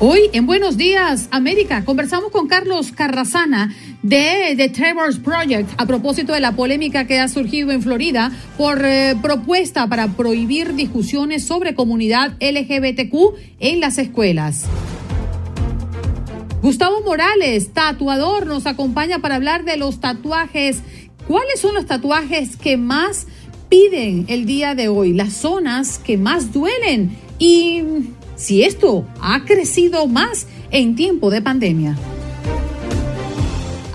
Hoy en Buenos Días América conversamos con Carlos Carrasana de The Trevor's Project a propósito de la polémica que ha surgido en Florida por eh, propuesta para prohibir discusiones sobre comunidad LGBTQ en las escuelas. Gustavo Morales, tatuador, nos acompaña para hablar de los tatuajes. ¿Cuáles son los tatuajes que más piden el día de hoy? Las zonas que más duelen y si esto ha crecido más en tiempo de pandemia.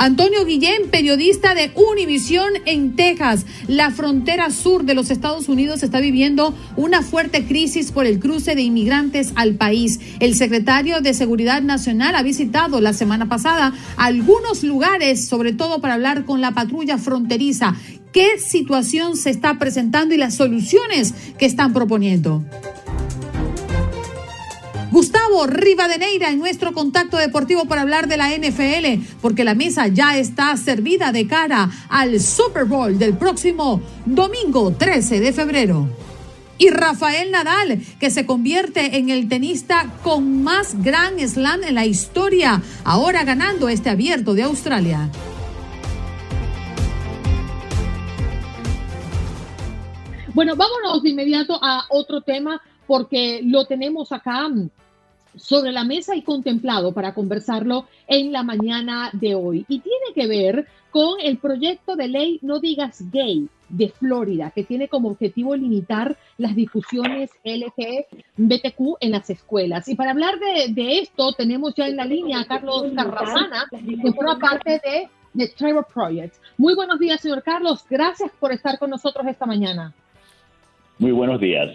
Antonio Guillén, periodista de Univisión en Texas. La frontera sur de los Estados Unidos está viviendo una fuerte crisis por el cruce de inmigrantes al país. El secretario de Seguridad Nacional ha visitado la semana pasada algunos lugares, sobre todo para hablar con la patrulla fronteriza. ¿Qué situación se está presentando y las soluciones que están proponiendo? Gustavo Rivadeneira en nuestro contacto deportivo para hablar de la NFL, porque la mesa ya está servida de cara al Super Bowl del próximo domingo 13 de febrero. Y Rafael Nadal, que se convierte en el tenista con más gran slam en la historia, ahora ganando este abierto de Australia. Bueno, vámonos de inmediato a otro tema porque lo tenemos acá sobre la mesa y contemplado para conversarlo en la mañana de hoy. Y tiene que ver con el proyecto de ley No digas gay de Florida, que tiene como objetivo limitar las discusiones LGBTQ en las escuelas. Y para hablar de, esto, tenemos ya en la línea a Carlos Carrasana, que forma parte de The Trevor Project. Muy buenos días, señor Carlos. Gracias por estar con nosotros esta mañana. Muy buenos días.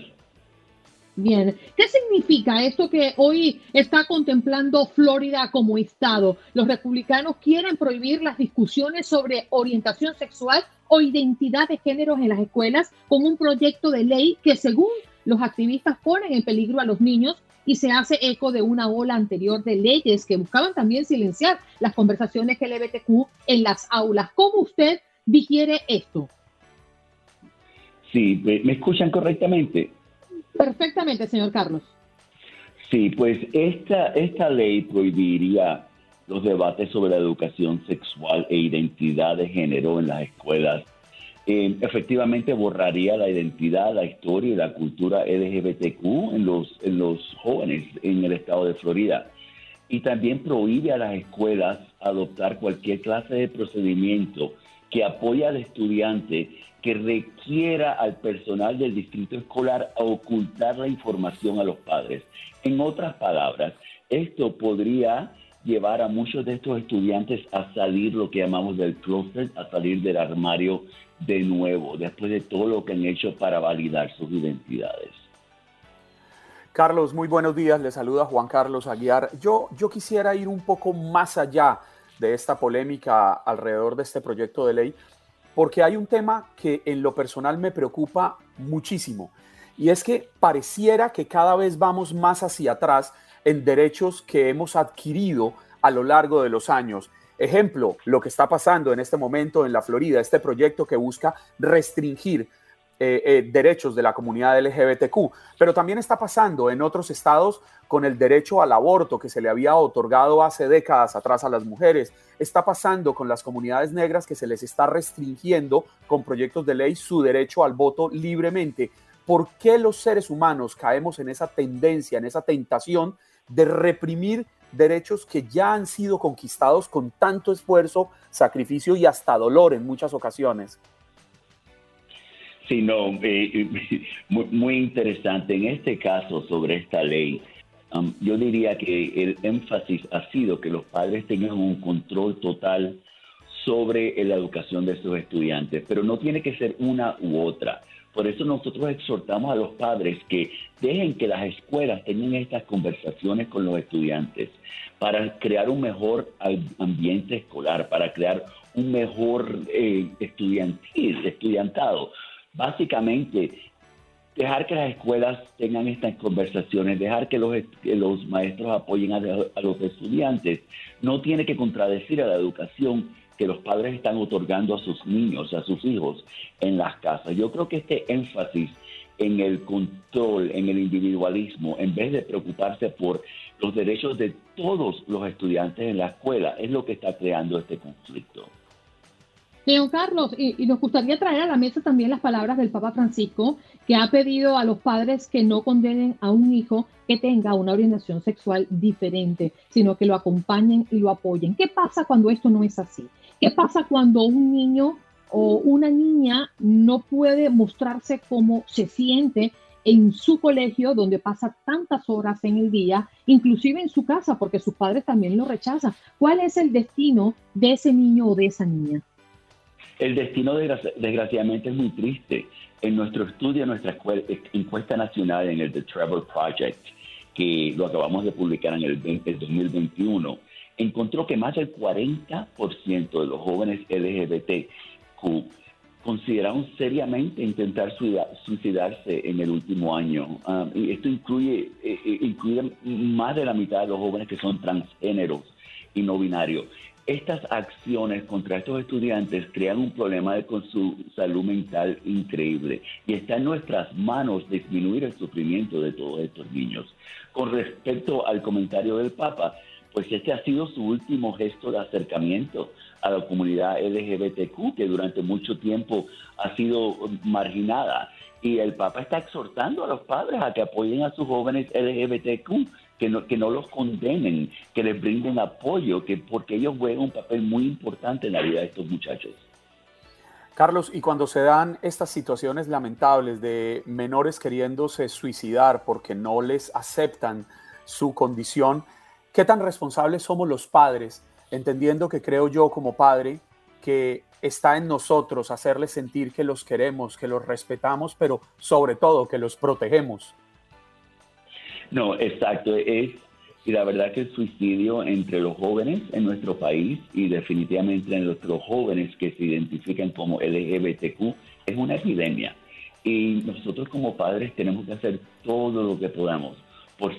Bien, ¿qué significa esto que hoy está contemplando Florida como Estado? Los republicanos quieren prohibir las discusiones sobre orientación sexual o identidad de género en las escuelas con un proyecto de ley que según los activistas ponen en peligro a los niños y se hace eco de una ola anterior de leyes que buscaban también silenciar las conversaciones LGBTQ en las aulas. ¿Cómo usted digiere esto? Sí, ¿me escuchan correctamente? Perfectamente, señor Carlos. Sí, pues esta, esta ley prohibiría los debates sobre la educación sexual e identidad de género en las escuelas. Eh, efectivamente borraría la identidad, la historia y la cultura LGBTQ en los, en los jóvenes en el estado de Florida. Y también prohíbe a las escuelas adoptar cualquier clase de procedimiento que apoye al estudiante que requiera al personal del distrito escolar ocultar la información a los padres. En otras palabras, esto podría llevar a muchos de estos estudiantes a salir lo que llamamos del closet, a salir del armario de nuevo, después de todo lo que han hecho para validar sus identidades. Carlos, muy buenos días. Le saluda Juan Carlos Aguiar. Yo, yo quisiera ir un poco más allá de esta polémica alrededor de este proyecto de ley porque hay un tema que en lo personal me preocupa muchísimo y es que pareciera que cada vez vamos más hacia atrás en derechos que hemos adquirido a lo largo de los años. Ejemplo, lo que está pasando en este momento en la Florida, este proyecto que busca restringir eh, eh, derechos de la comunidad LGBTQ, pero también está pasando en otros estados con el derecho al aborto que se le había otorgado hace décadas atrás a las mujeres, está pasando con las comunidades negras que se les está restringiendo con proyectos de ley su derecho al voto libremente. ¿Por qué los seres humanos caemos en esa tendencia, en esa tentación de reprimir derechos que ya han sido conquistados con tanto esfuerzo, sacrificio y hasta dolor en muchas ocasiones? Sí, no, eh, muy, interesante. En este caso, sobre esta ley, um, yo diría que el énfasis ha sido que los padres tengan un control total sobre la educación de sus estudiantes, pero no tiene que ser una u otra. Por eso nosotros exhortamos a los padres que dejen que las escuelas tengan estas conversaciones con los estudiantes para crear un mejor ambiente escolar, para crear un mejor eh, estudiantil, estudiantado. Básicamente, dejar que las escuelas tengan estas conversaciones, dejar que los, maestros apoyen a, a, los estudiantes, no tiene que contradecir a la educación que los padres están otorgando a sus niños, a sus hijos en las casas. Yo creo que este énfasis en el control, en el individualismo, en vez de preocuparse por los derechos de todos los estudiantes en la escuela, es lo que está creando este conflicto. Señor Carlos, y, nos gustaría traer a la mesa también las palabras del Papa Francisco, que ha pedido a los padres que no condenen a un hijo que tenga una orientación sexual diferente, sino que lo acompañen y lo apoyen. ¿Qué pasa cuando esto no es así? ¿Qué pasa cuando un niño o una niña no puede mostrarse como se siente en su colegio, donde pasa tantas horas en el día, inclusive en su casa, porque sus padres también lo rechazan? ¿Cuál es el destino de ese niño o de esa niña? El destino desgraciadamente es muy triste. En nuestro estudio, en nuestra encuesta nacional, en el The Trevor Project, que lo acabamos de publicar en el, el 2021, encontró que más del 40% de los jóvenes LGBTQ consideraron seriamente intentar suicidarse en el último año. Ah, y esto incluye, eh, eh, incluye más de la mitad de los jóvenes que son transgéneros y no binarios. Estas acciones contra estos estudiantes crean un problema con su salud mental increíble y está en nuestras manos disminuir el sufrimiento de todos estos niños. Con respecto al comentario del Papa, pues este ha sido su último gesto de acercamiento a la comunidad LGBTQ, que durante mucho tiempo ha sido marginada. Y el Papa está exhortando a los padres a que apoyen a sus jóvenes LGBTQ, que no, que no los condenen, que les brinden apoyo, que porque ellos juegan un papel muy importante en la vida de estos muchachos. Carlos, y cuando se dan estas situaciones lamentables de menores queriéndose suicidar porque no les aceptan su condición, ¿Qué tan responsables somos los padres? Entendiendo que creo yo como padre que está en nosotros hacerles sentir que los queremos, que los respetamos, pero sobre todo que los protegemos. No, exacto. Es, y la verdad que el suicidio entre los jóvenes en nuestro país y definitivamente en nuestros jóvenes que se identifican como LGBTQ es una epidemia. Y nosotros como padres tenemos que hacer todo lo que podamos por,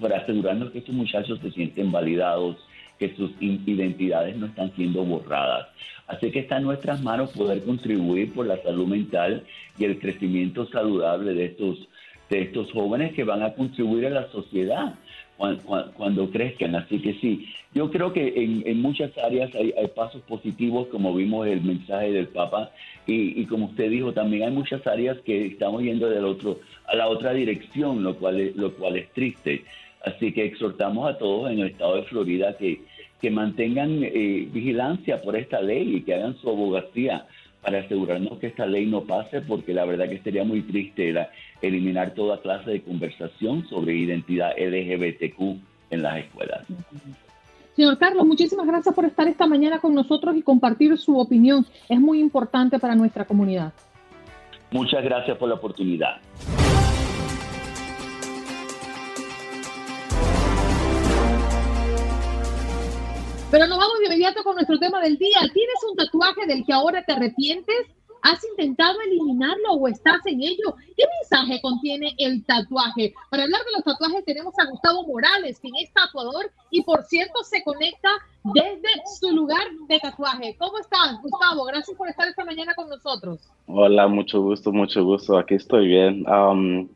para asegurarnos que estos muchachos se sienten validados, que sus identidades no están siendo borradas. Así que está en nuestras manos poder contribuir por la salud mental y el crecimiento saludable de estos, de estos jóvenes que van a contribuir a la sociedad cuando, crezcan. Así que sí, yo creo que en, muchas áreas hay, pasos positivos, como vimos el mensaje del Papa, y, y, como usted dijo, también hay muchas áreas que estamos yendo del otro, a la otra dirección, lo cual es, lo cual es triste. Así que exhortamos a todos en el estado de Florida que, que mantengan eh, vigilancia por esta ley y que hagan su abogacía para asegurarnos que esta ley no pase, porque la verdad que sería muy triste eliminar toda clase de conversación sobre identidad LGBTQ en las escuelas. Señor Carlos, muchísimas gracias por estar esta mañana con nosotros y compartir su opinión. Es muy importante para nuestra comunidad. Muchas gracias por la oportunidad. Pero nos vamos de inmediato con nuestro tema del día. ¿Tienes un tatuaje del que ahora te arrepientes? ¿Has intentado eliminarlo o estás en ello? ¿Qué mensaje contiene el tatuaje? Para hablar de los tatuajes tenemos a Gustavo Morales, quien es tatuador y por cierto se conecta desde su lugar de tatuaje. ¿Cómo estás, Gustavo? Gracias por estar esta mañana con nosotros. Hola, mucho gusto, mucho gusto. Aquí estoy bien. Um,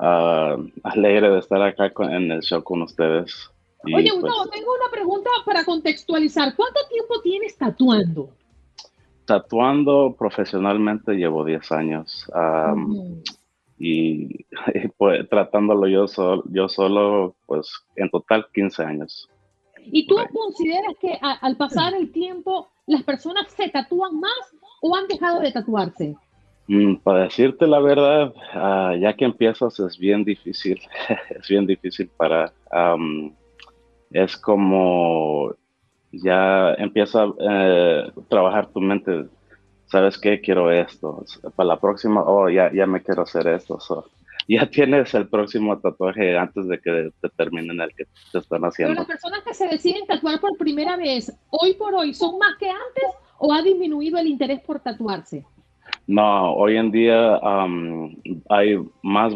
uh, alegre de estar acá en el show con ustedes. Oye, pues Gustavo, tengo una pregunta para contextualizar. ¿Cuánto tiempo tienes tatuando? Tatuando profesionalmente llevo 10 años. Y, pues, tratándolo yo, yo solo, pues en total 15 años. ¿Y tú consideras que al pasar el tiempo las personas se tatúan más o han dejado de tatuarse? Mm, para decirte la verdad, ah, ya que empiezas es bien difícil, es bien difícil para es como ya empieza a eh, trabajar tu mente. ¿Sabes qué? Quiero esto. Para la próxima, oh, ya, ya me quiero hacer esto. ya tienes el próximo tatuaje antes de que te terminen el que te están haciendo. Pero las personas que se deciden tatuar por primera vez, hoy por hoy, ¿son más que antes o ha disminuido el interés por tatuarse? No, hoy en día hay más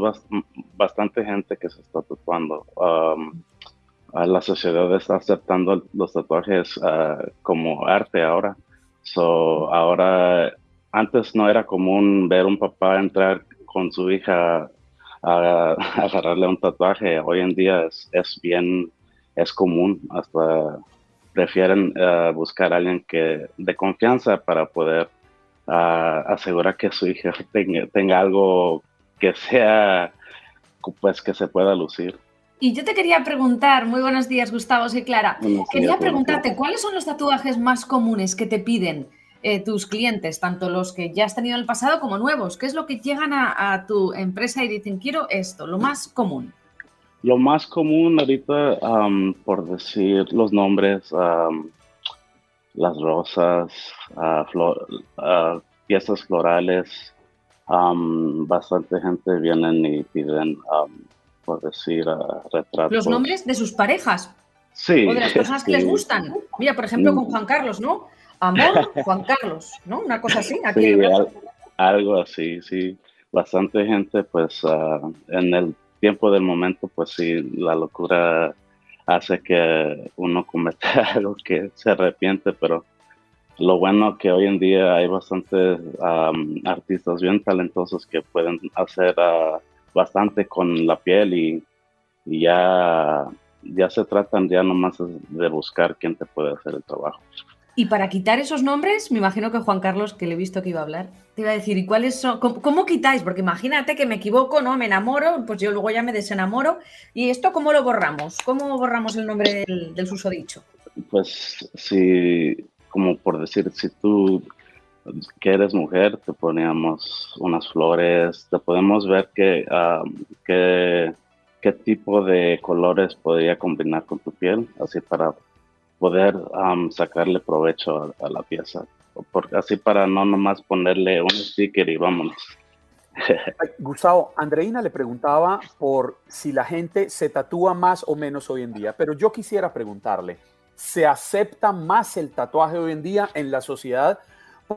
bastante gente que se está tatuando. La sociedad está aceptando los tatuajes ah, como arte ahora. So, ahora, antes no era común ver un papá entrar con su hija a, agarrarle un tatuaje. Hoy en día es, es bien, es común. Hasta prefieren ah, buscar a alguien que de confianza para poder asegurar que su hija tenga, algo que sea, pues que se pueda lucir. Y yo te quería preguntar, muy buenos días Gustavo, soy Clara. quería preguntarte, ¿cuáles son los tatuajes más comunes que te piden eh, tus clientes, tanto los que ya has tenido en el pasado como nuevos? ¿Qué es lo que llegan a, tu empresa y dicen, quiero esto, lo más común? Lo más común ahorita, por decir los nombres, las rosas, uh, piezas florales. bastante gente vienen y piden, por decir, retratos. Los nombres de sus parejas. Sí. O de las personas que les gustan. Mira, por ejemplo, con Juan Carlos, ¿no? Amor, Juan Carlos, ¿no? Una cosa así. sí, algo así, sí. Bastante gente, pues, ah, en el tiempo del momento, pues sí, la locura hace que uno cometa algo que se arrepiente, pero lo bueno que hoy en día hay bastantes artistas bien talentosos que pueden hacer ah, bastante con la piel y, ya, ya se tratan ya nomás de buscar quién te puede hacer el trabajo. Y para quitar esos nombres, me imagino que Juan Carlos, que le he visto que iba a hablar, te iba a decir, ¿y cuáles son? ¿Cómo, quitáis? Porque imagínate que me equivoco, ¿no? Me enamoro, pues yo luego ya me desenamoro. ¿Y esto cómo lo borramos? ¿Cómo borramos el nombre del, susodicho? Pues si, como por decir, si tú que eres mujer, te poníamos unas flores, te podemos ver qué, qué tipo de colores podría combinar con tu piel, así para poder sacarle provecho a, la pieza. Porque así para no nomás ponerle un sticker y vámonos. Gustavo, Andreina le preguntaba por si la gente se tatúa más o menos hoy en día, pero yo quisiera preguntarle, ¿se acepta más el tatuaje hoy en día en la sociedad?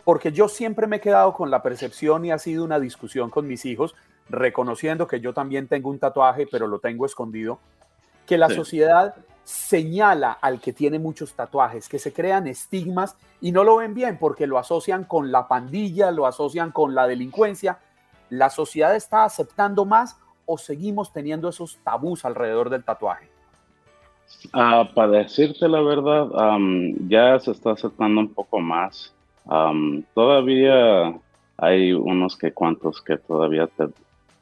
Porque yo siempre me he quedado con la percepción y ha sido una discusión con mis hijos, reconociendo que yo también tengo un tatuaje, pero lo tengo escondido, que la sociedad señala al que tiene muchos tatuajes, que se crean estigmas y no lo ven bien porque lo asocian con la pandilla, lo asocian con la delincuencia. ¿La sociedad está aceptando más o seguimos teniendo esos tabús alrededor del tatuaje? Ah, para decirte la verdad, ya se está aceptando un poco más. Todavía hay unos que cuantos que todavía te,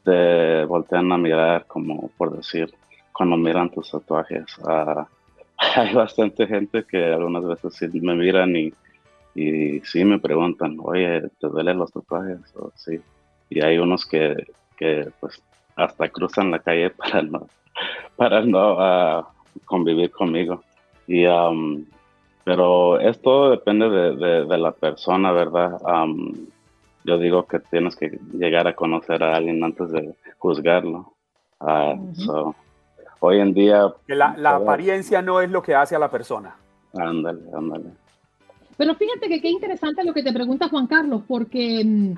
te voltean a mirar como por decir, cuando miran tus tatuajes. Ah, hay bastante gente que algunas veces sí me miran y, sí me preguntan, oye, ¿te duelen los tatuajes? O, sí. Y hay unos que, que pues hasta cruzan la calle para no, para no ah, convivir conmigo. Y, pero esto depende de, de, la persona, ¿verdad? yo digo que tienes que llegar a conocer a alguien antes de juzgarlo. Uh, hoy en día... Que la, apariencia no es lo que hace a la persona. Ándale, ándale. Pero fíjate que qué interesante lo que te pregunta Juan Carlos, porque mm,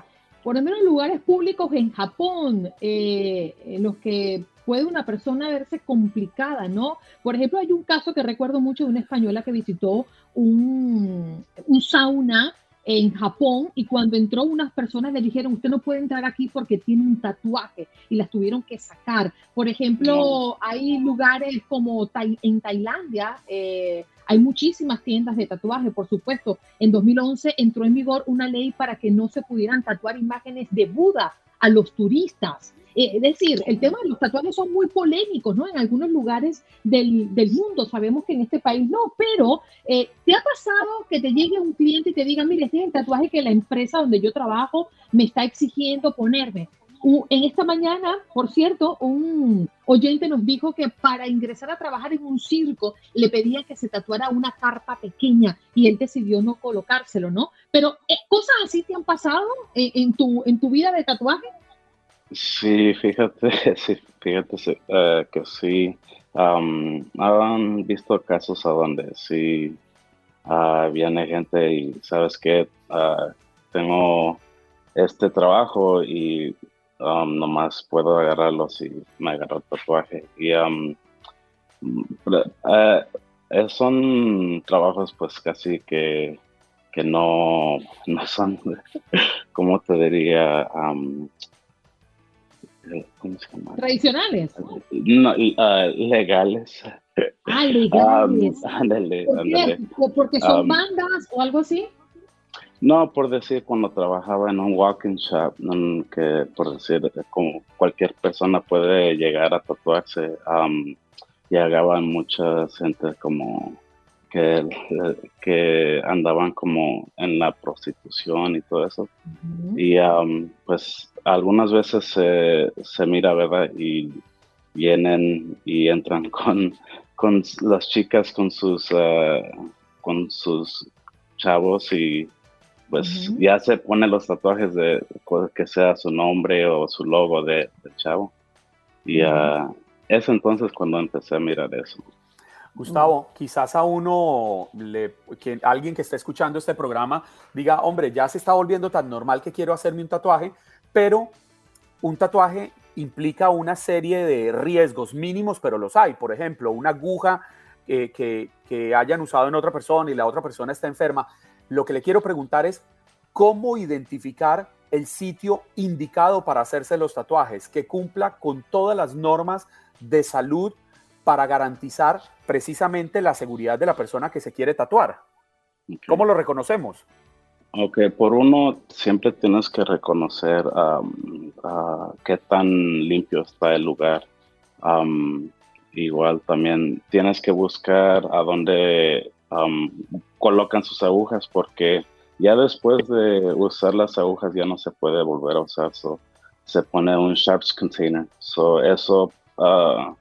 por lo menos en lugares públicos en Japón, eh, los que puede una persona verse complicada, ¿no? Por ejemplo, hay un caso que recuerdo mucho de una española que visitó un, un sauna en Japón y cuando entró unas personas le dijeron, usted no puede entrar aquí porque tiene un tatuaje y las tuvieron que sacar. Por ejemplo, hay lugares como en Tailandia, eh, hay muchísimas tiendas de tatuaje, por supuesto. En 2011 entró en vigor una ley para que no se pudieran tatuar imágenes de Buda a los turistas. Eh, es decir, el tema de los tatuajes son muy polémicos, ¿no? En algunos lugares del, mundo, sabemos que en este país no, pero eh, ¿te ha pasado que te llegue un cliente y te diga, mire, este es el tatuaje que la empresa donde yo trabajo me está exigiendo ponerme? en esta mañana, por cierto, un oyente nos dijo que para ingresar a trabajar en un circo le pedía que se tatuara una carpa pequeña y él decidió no colocárselo, ¿no? Pero eh, cosas así te han pasado en, tu, en tu vida de tatuaje. Sí, fíjate, sí, fíjate eh, que sí. han visto casos a donde sí uh, viene gente y sabes que ah, tengo este trabajo y um, nomás puedo agarrarlos y me agarro el tatuaje. Y um, son trabajos pues casi que, que no, no son, ¿cómo te diría? Um, ¿Cómo se llama? Tradicionales. No, uh, legales. Ah, legales. ¿Porque son bandas o algo así? No, por decir, cuando trabajaba en un walking shop, que por decir, como cualquier persona puede llegar a tatuarse, um, llegaban mucha gente como que, que andaban como en la prostitución y todo eso. Y um, pues algunas veces se, se mira, ¿verdad? Y vienen y entran con, con las chicas, con sus, uh, con sus chavos y pues ya se pone los tatuajes de que sea su nombre o su logo de, chavo. Y uh, es entonces cuando empecé a mirar eso. Gustavo, quizás a uno, le, que alguien que esté escuchando este programa diga, hombre, ya se está volviendo tan normal que quiero hacerme un tatuaje, pero un tatuaje implica una serie de riesgos mínimos, pero los hay. Por ejemplo, una aguja eh, que, que hayan usado en otra persona y la otra persona está enferma. Lo que le quiero preguntar es cómo identificar el sitio indicado para hacerse los tatuajes, que cumpla con todas las normas de salud para garantizar precisamente la seguridad de la persona que se quiere tatuar. ¿Cómo lo reconocemos? Ok, por uno, siempre tienes que reconocer qué tan limpio está el lugar. igual también tienes que buscar a dónde colocan sus agujas porque ya después de usar las agujas ya no se puede volver a usar. se pone un sharps container. So, eso uh,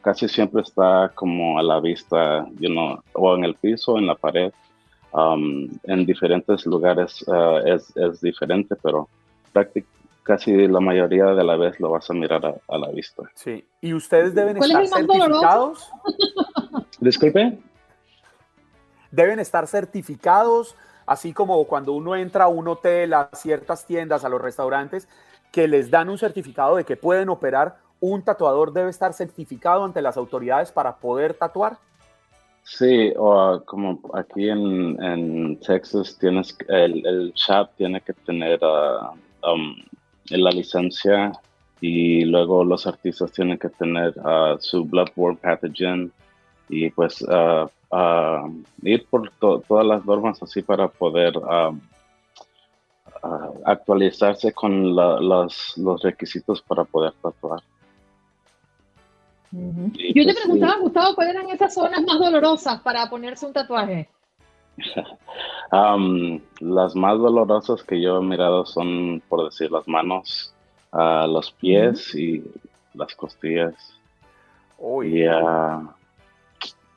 casi siempre está como a la vista, you know, o en el piso, en la pared. Um, en diferentes lugares uh, es, es, diferente, pero casi la mayoría de la vez lo vas a mirar a, la vista. Sí, y ustedes deben estar certificados. Disculpe. Deben estar certificados, así como cuando uno entra a un hotel, a ciertas tiendas, a los restaurantes, que les dan un certificado de que pueden operar un tatuador debe estar certificado ante las autoridades para poder tatuar? Sí, o como aquí en, Texas tienes el, el, shop tiene que tener uh, la licencia y luego los artistas tienen que tener uh, su bloodborne pathogen y pues uh, ir por todas las normas así para poder actualizarse con los, los requisitos para poder tatuar. Yo te pues preguntaba, Gustavo, ¿cuáles eran esas zonas más dolorosas para ponerse un tatuaje? las más dolorosas que yo he mirado son, por decir, las manos, uh, los pies y las costillas. Y uh,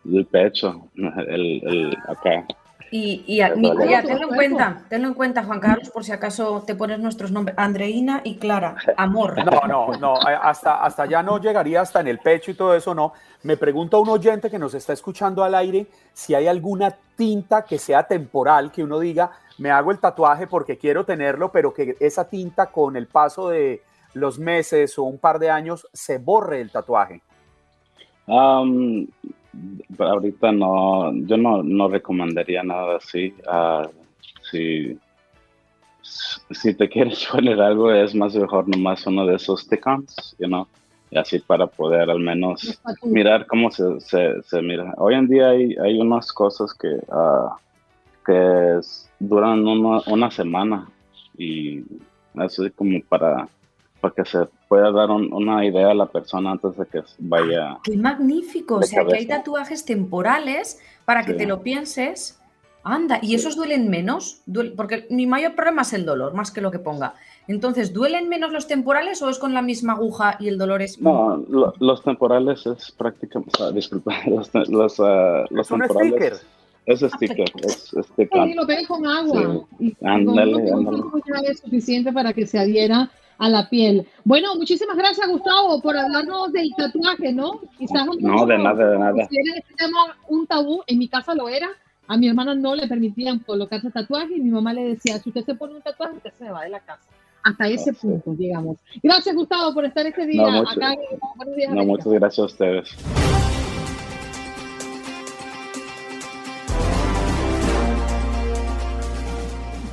el pecho, el, el acá. Y, y tenlo en cuenta, tenlo en cuenta, Juan Carlos, por si acaso te pones nuestros nombres, Andreina y Clara, amor. No, no, no, hasta, hasta ya no llegaría hasta en el pecho y todo eso, no. Me pregunta un oyente que nos está escuchando al aire si hay alguna tinta que sea temporal, que uno diga, me hago el tatuaje porque quiero tenerlo, pero que esa tinta con el paso de los meses o un par de años se borre el tatuaje. Um, ahorita no, yo no, no recomendaría nada así. Uh, si, si te quieres poner algo, es más mejor nomás uno de esos stick-ons, you know, y así para poder al menos mirar cómo se, se, mira. Hoy en día hay, hay unas cosas que, uh, que duran una, una semana y así como para para que se pueda dar una idea a la persona antes de que vaya. ¡Qué magnífico! O sea, que hay tatuajes temporales para que te lo pienses Anda, ¿y esos duelen menos? Porque mi mayor problema es el dolor, más que lo que ponga. Entonces, ¿duelen menos los temporales o es con la misma aguja y el dolor es...? No, los temporales es prácticamente... disculpa, los, los, uh, los temporales... Es sticker, es sticker. Sí, lo pego con agua. Sí. Y ándale, ándale. es suficiente para que se adhiera a la piel. Bueno, muchísimas gracias, Gustavo, por hablarnos del tatuaje, ¿no? Quizás un no, de nada, de nada. Este tema un tabú, en mi casa lo era. A mi hermana no le permitían colocarse tatuaje y mi mamá le decía, si usted se pone un tatuaje, usted se va de la casa. Hasta ese punto, digamos. Gracias, Gustavo, por estar este día no, acá. no, muchas gracias a ustedes.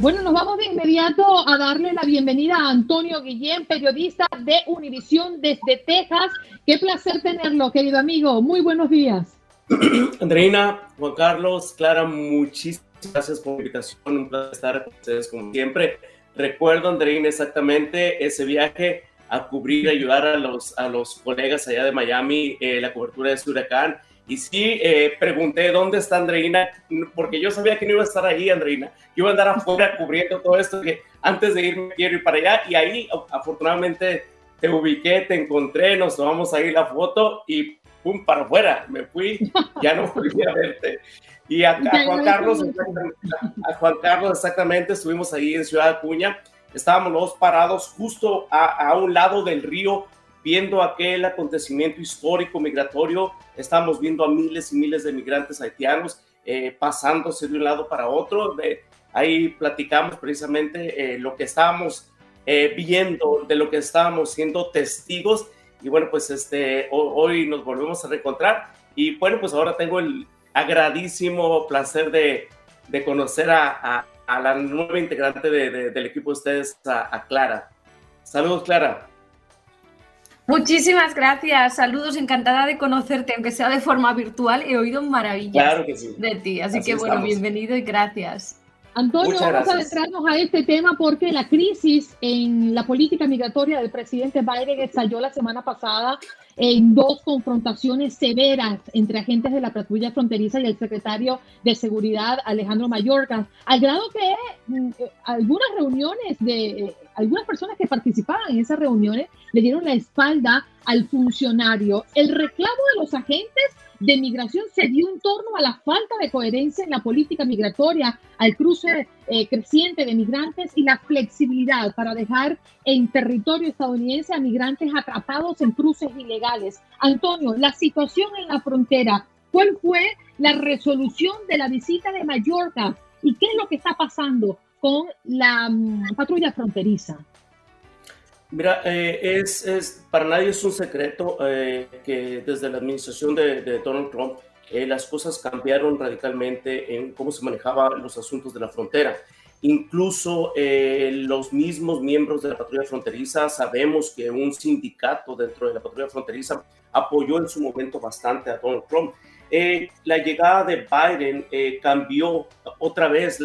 Bueno, nos vamos de inmediato a darle la bienvenida a Antonio Guillén, periodista de Univisión desde Texas. Qué placer tenerlo, querido amigo. Muy buenos días. Andreina, Juan Carlos, Clara, muchísimas gracias por la invitación. Un placer estar con ustedes como siempre. Recuerdo, Andreina, exactamente ese viaje a cubrir, ayudar a los, a los colegas allá de Miami, eh, la cobertura de este huracán y sí, eh, pregunté dónde está Andreina, porque yo sabía que no iba a estar ahí, Andreina. Yo iba a andar afuera cubriendo todo esto, que antes de irme quiero ir para allá. Y ahí, afortunadamente, te ubiqué, te encontré, nos tomamos ahí la foto y pum, para afuera. Me fui, ya no volví a verte. Y a, Juan Carlos, a Juan Carlos exactamente, estuvimos ahí en Ciudad Acuña. Estábamos los parados justo a, a un lado del río viendo aquel acontecimiento histórico migratorio, estamos viendo a miles y miles de migrantes haitianos eh, pasándose de un lado para otro. Ahí platicamos precisamente eh, lo que estábamos eh, viendo, de lo que estábamos siendo testigos. Y bueno, pues este, hoy nos volvemos a reencontrar. Y bueno, pues ahora tengo el agradísimo placer de, de conocer a, a, la nueva integrante del equipo de ustedes, a, a Clara. Saludos, Clara. Muchísimas gracias, saludos, encantada de conocerte, aunque sea de forma virtual, he oído maravillas de ti, así, que bueno, bienvenido y gracias. Antonio, vamos a adentrarnos a este tema porque la crisis en la política migratoria del presidente Biden estalló la semana pasada en dos confrontaciones severas entre agentes de la patrulla fronteriza y el secretario de Seguridad Alejandro Mayorkas, al grado que mm, eh, algunas reuniones de algunas personas que participaban en esas reuniones le dieron la espalda al funcionario. El reclamo de los agentes de migración se dio en torno a la falta de coherencia en la política migratoria, al cruce eh, creciente de migrantes y la flexibilidad para dejar en territorio estadounidense a migrantes atrapados en cruces ilegales. Antonio, la situación en la frontera, ¿cuál fue la resolución de la visita de Mallorca y qué es lo que está pasando con la mm, patrulla fronteriza? Mira, eh, es, es, para nadie es un secreto eh, que desde la administración de, Donald Trump eh, las cosas cambiaron radicalmente en cómo se manejaban los asuntos de la frontera. Incluso los mismos miembros de la patrulla fronteriza, sabemos que un sindicato dentro de la patrulla fronteriza apoyó en su momento bastante a Donald Trump. la llegada de Biden cambió otra vez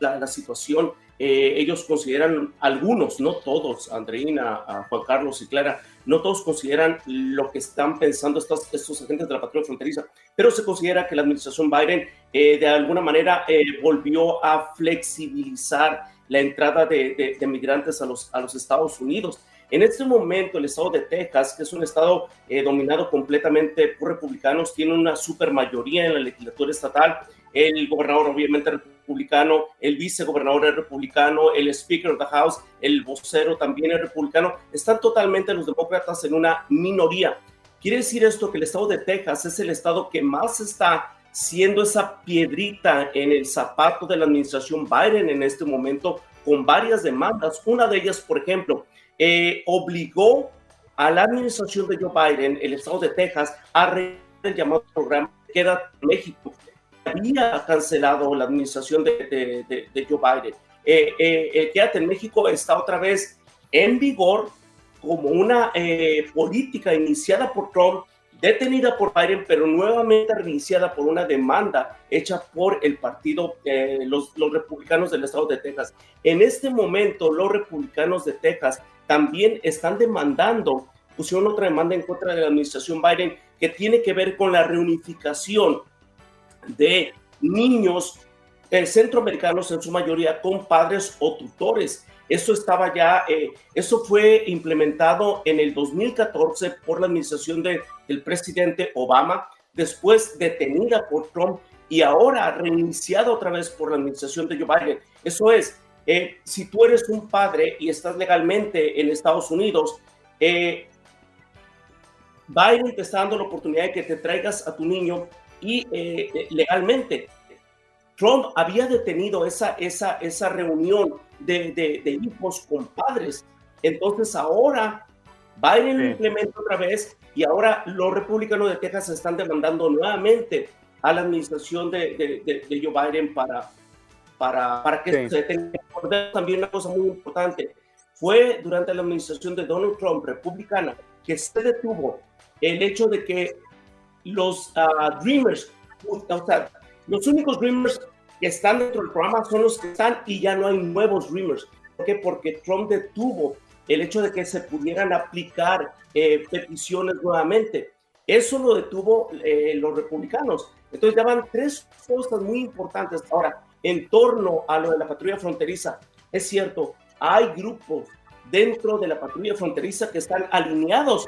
la, la situación eh, ellos consideran, algunos, no todos, Andreina, Juan Carlos y Clara, no todos consideran lo que están pensando estos, estos agentes de la patrulla fronteriza, pero se considera que la administración Biden eh, de alguna manera eh, volvió a flexibilizar la entrada de, de, migrantes a los, a los Estados Unidos. En este momento, el estado de Texas, que es un estado dominado completamente por republicanos, tiene una supermayoría en la legislatura estatal. El gobernador, obviamente, republicano, el vicegobernador es republicano, el Speaker of the House, el vocero también es republicano. Están totalmente los demócratas en una minoría. Quiere decir esto que el estado de Texas es el estado que más está siendo esa piedrita en el zapato de la administración Biden en este momento con varias demandas. Una de ellas, por ejemplo, eh, obligó a la administración de Joe Biden, el estado de Texas, a el llamado programa Queda México, había cancelado la administración de, de, Joe Biden. Eh, eh, el Quédate en México está otra vez en vigor como una eh, política iniciada por Trump, detenida por Biden, pero nuevamente reiniciada por una demanda hecha por el partido, los, los republicanos del estado de Texas. En este momento, los republicanos de Texas también están demandando, pusieron otra demanda en contra de la administración Biden que tiene que ver con la reunificación de niños centroamericanos en su mayoría con padres o tutores. Eso estaba ya, eh, eso fue implementado en el 2014 por la administración de, del presidente Obama, después detenida por Trump y ahora reiniciada otra vez por la administración de Joe Biden. Eso es, eh, si tú eres un padre y estás legalmente en Estados Unidos, eh, Biden te está dando la oportunidad de que te traigas a tu niño y eh, legalmente. Trump había detenido esa, esa, esa reunión de, de, hijos con padres. Entonces ahora Biden lo implementa otra vez y ahora los republicanos de Texas están demandando nuevamente a la administración de, de Joe Biden para, para, para que se detenga. También una cosa muy importante, fue durante la administración de Donald Trump, republicana, que se detuvo el hecho de que los uh, Dreamers, los únicos Dreamers que están dentro del programa son los que están y ya no hay nuevos Dreamers. ¿Por qué? Porque Trump detuvo el hecho de que se pudieran aplicar eh, peticiones nuevamente. Eso lo detuvo eh, los republicanos. Entonces ya van tres cosas muy importantes. Ahora, en torno a lo de la patrulla fronteriza, es cierto, hay grupos dentro de la patrulla fronteriza que están alineados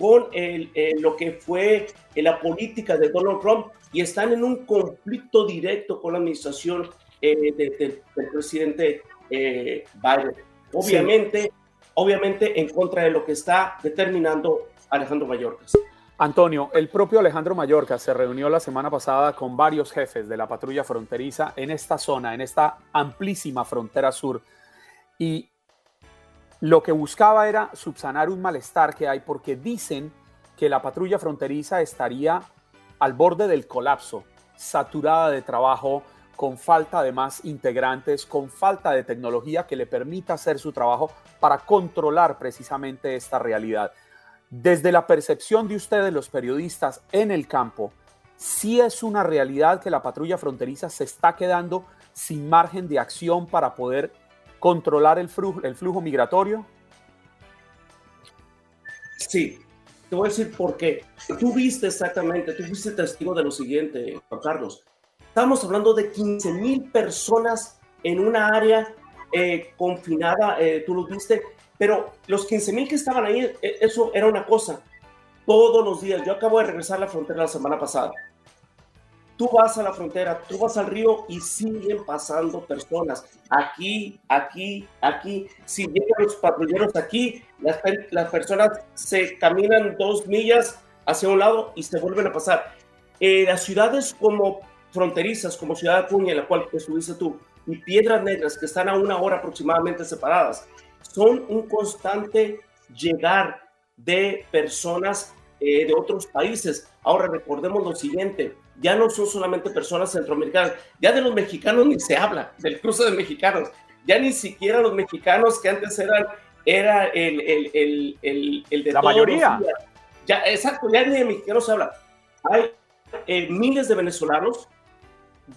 con el, eh, lo que fue eh, la política de Donald Trump y están en un conflicto directo con la administración eh, del presidente Biden. Obviamente, obviamente en contra de lo que está determinando Alejandro Mayorkas. Antonio, el propio Alejandro Mallorca se reunió la semana pasada con varios jefes de la patrulla fronteriza en esta zona, en esta amplísima frontera sur, y lo que buscaba era subsanar un malestar que hay porque dicen que la patrulla fronteriza estaría al borde del colapso, saturada de trabajo, con falta de más integrantes, con falta de tecnología que le permita hacer su trabajo para controlar precisamente esta realidad. Desde la percepción de ustedes, los periodistas en el campo, sí es una realidad que la patrulla fronteriza se está quedando sin margen de acción para poder controlar el flujo, migratorio? Sí, te voy a decir por qué. Tú viste exactamente, tú fuiste testigo de lo siguiente, Juan Carlos. Estamos hablando de 15 mil personas en una área eh, confinada, eh, tú lo viste, pero los 15 mil que estaban ahí, eh, eso era una cosa. Todos los días, yo acabo de regresar a la frontera la semana pasada Tú vas a la frontera, tú vas al río y siguen pasando personas. Aquí, aquí, aquí. Si llegan los patrulleros aquí, las, personas se caminan dos millas hacia un lado y se vuelven a pasar. Eh, las ciudades como fronterizas, como Ciudad Acuña, en la cual estuviste tú, y Piedras Negras, que están a una hora aproximadamente separadas, son un constante llegar de personas eh, de otros países. Ahora recordemos lo siguiente, ya no son solamente personas centroamericanas, ya de los mexicanos ni se habla, del cruce de mexicanos, ya ni siquiera los mexicanos que antes eran era el, el, el, el, de la mayoría. Ya, exacto, ya ni de mexicanos se habla. Hay eh, miles de venezolanos.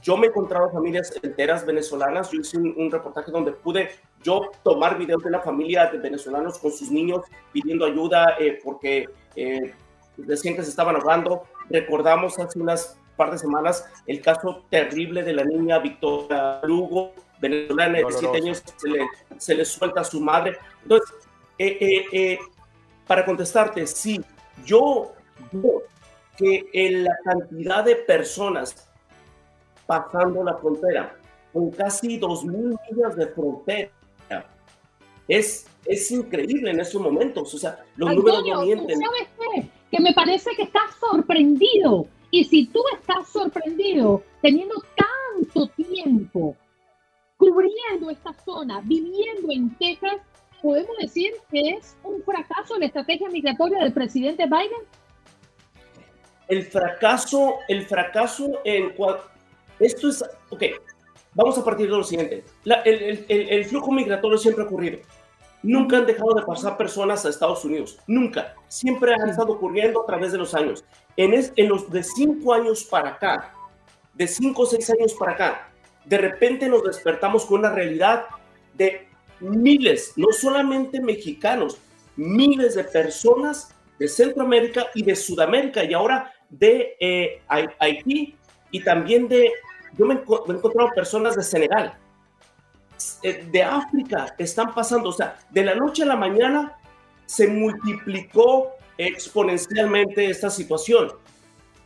Yo me he encontrado familias enteras venezolanas. Yo hice un, reportaje donde pude yo tomar videos de la familia de venezolanos con sus niños pidiendo ayuda eh, porque eh, decían que se estaban ahogando. Recordamos hace unas par de semanas el caso terrible de la niña Victoria Lugo, venezolana de 17 años, se le, se le suelta a su madre. Entonces, eh, eh, eh, para contestarte, sí, yo veo que en la cantidad de personas pasando la frontera, con casi 2.000 millas de frontera, es, es increíble en estos momentos. O sea, los números no mienten. ¿Sabes qué? Que me parece que estás sorprendido y si tú estás sorprendido teniendo tanto tiempo cubriendo esta zona, viviendo en Texas, podemos decir que es un fracaso la estrategia migratoria del presidente Biden. El fracaso, el fracaso en esto es, ok, vamos a partir de lo siguiente. el, el, el, flujo migratorio siempre ha ocurrido. Nunca han dejado de pasar personas a Estados Unidos, nunca. Siempre han estado ocurriendo a través de los años. En, en los de cinco años para acá, de cinco o seis años para acá, de repente nos despertamos con una realidad de miles, no solamente mexicanos, miles de personas de Centroamérica y de Sudamérica y ahora de eh, Haití y también de yo me, he encontrado personas de Senegal, de África, están pasando, o sea, de la noche a la mañana se multiplicó exponencialmente esta situación.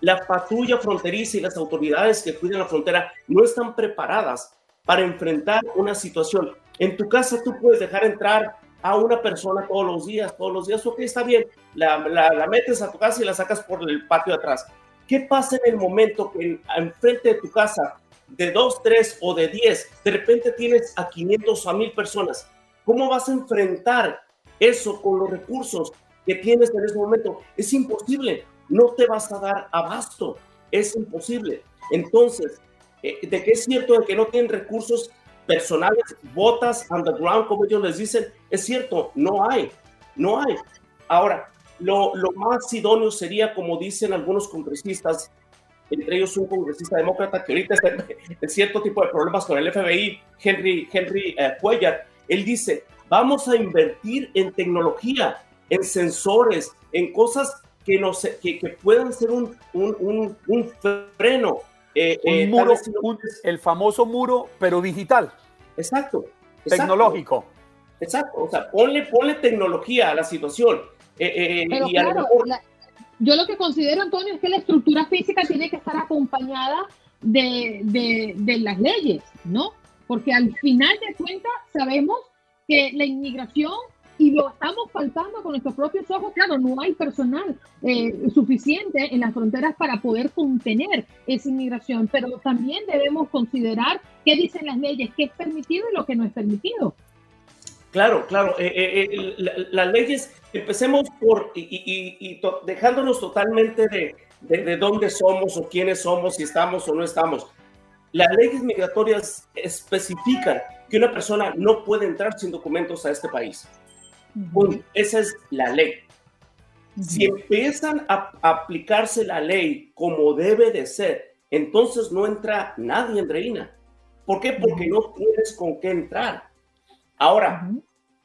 La patrulla fronteriza y las autoridades que cuidan la frontera no están preparadas para enfrentar una situación. En tu casa tú puedes dejar entrar a una persona todos los días, todos los días, ok, está bien, la, la, metes a tu casa y la sacas por el patio de atrás. ¿Qué pasa en el momento que enfrente de tu casa, de dos, tres o de diez, de repente tienes a 500 o a 1000 personas? ¿Cómo vas a enfrentar eso con los recursos que tienes en ese momento? Es imposible, no te vas a dar abasto, es imposible. Entonces, eh, de qué es cierto de que no tienen recursos personales, botas underground, como ellos les dicen, es cierto, no hay, no hay. Ahora, lo, lo más idóneo sería, como dicen algunos congresistas, entre ellos un congresista demócrata que ahorita está en cierto tipo de problemas con el FBI, Henry, Henry eh, Cuellar, él dice, vamos a invertir en tecnología, en sensores, en cosas que, no que, que puedan ser un, un, un, freno. Eh, un eh, muro, el famoso muro, pero digital. Exacto. Tecnológico. Exacto. O sea, ponle, ponle tecnología a la situación. Eh, pero claro, yo lo que considero, Antonio, es que la estructura física tiene que estar acompañada de, de, las leyes, ¿no? Porque al final de cuentas sabemos que la inmigración y lo estamos faltando con nuestros propios ojos. Claro, no hay personal eh, suficiente en las fronteras para poder contener esa inmigración, pero también debemos considerar qué dicen las leyes, qué es permitido y lo que no es permitido. Claro, claro. Eh, eh, las leyes, empecemos por, y, dejándonos totalmente de, de, de dónde somos o quiénes somos, si estamos o no estamos. Las leyes migratorias especifican que una persona no puede entrar sin documentos a este país esa es la ley. Si empiezan a aplicarse la ley como debe de ser, entonces no entra nadie en Reina. ¿Por qué? Porque no tienes con qué entrar. Ahora,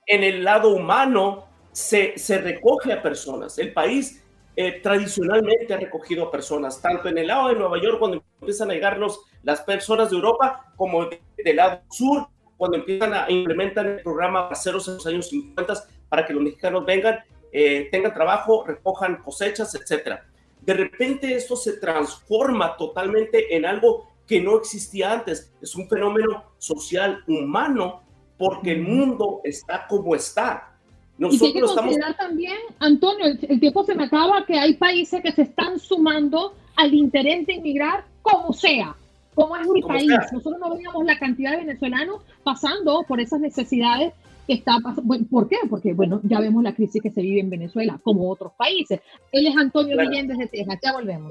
en el lado humano se, se, recoge a personas. El país eh, tradicionalmente ha recogido a personas, tanto en el lado de Nueva York, cuando empiezan a llegar las personas de Europa, como del lado sur, cuando empiezan a implementar el programa Aceros en los años 50 para que los mexicanos vengan, eh, tengan trabajo, recojan cosechas, etcétera. De repente esto se transforma totalmente en algo que no existía antes. Es un fenómeno social humano porque el mundo está como está. Nosotros y hay que considerar también, Antonio, el, tiempo se me acaba, que hay países que se están sumando al interés de inmigrar como sea como es mi país. Nosotros no veíamos la cantidad de venezolanos pasando por esas necesidades que está pasando. ¿Por qué? Porque, bueno, ya vemos la crisis que se vive en Venezuela, como otros países. Él es Antonio claro. desde Texas. Ya volvemos.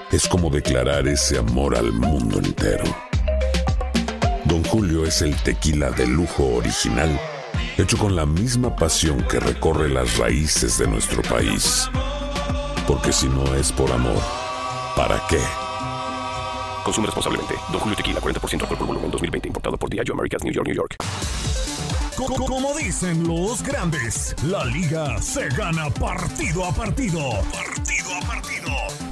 es como declarar ese amor al mundo entero. Don Julio es el tequila de lujo original, hecho con la misma pasión que recorre las raíces de nuestro país. Porque si no es por amor, ¿para qué? Consume responsablemente. Don Julio Tequila, 40% alcohol por volumen, 2020. Importado por Diageo Americas, New York, New York. Como dicen los grandes, la liga se gana partido a partido. Partido a partido.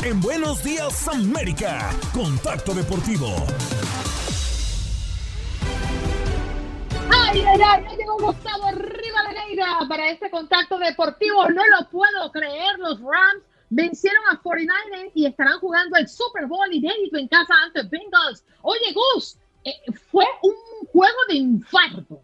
En Buenos Días América, Contacto Deportivo. ¡Ay, ay, ay! Ya llegó Gustavo Rivadeneira para este Contacto Deportivo. No lo puedo creer, los Rams vencieron a 49ers y estarán jugando el Super Bowl inédito en casa ante Bengals. Oye, Gus, eh, fue un juego de infarto.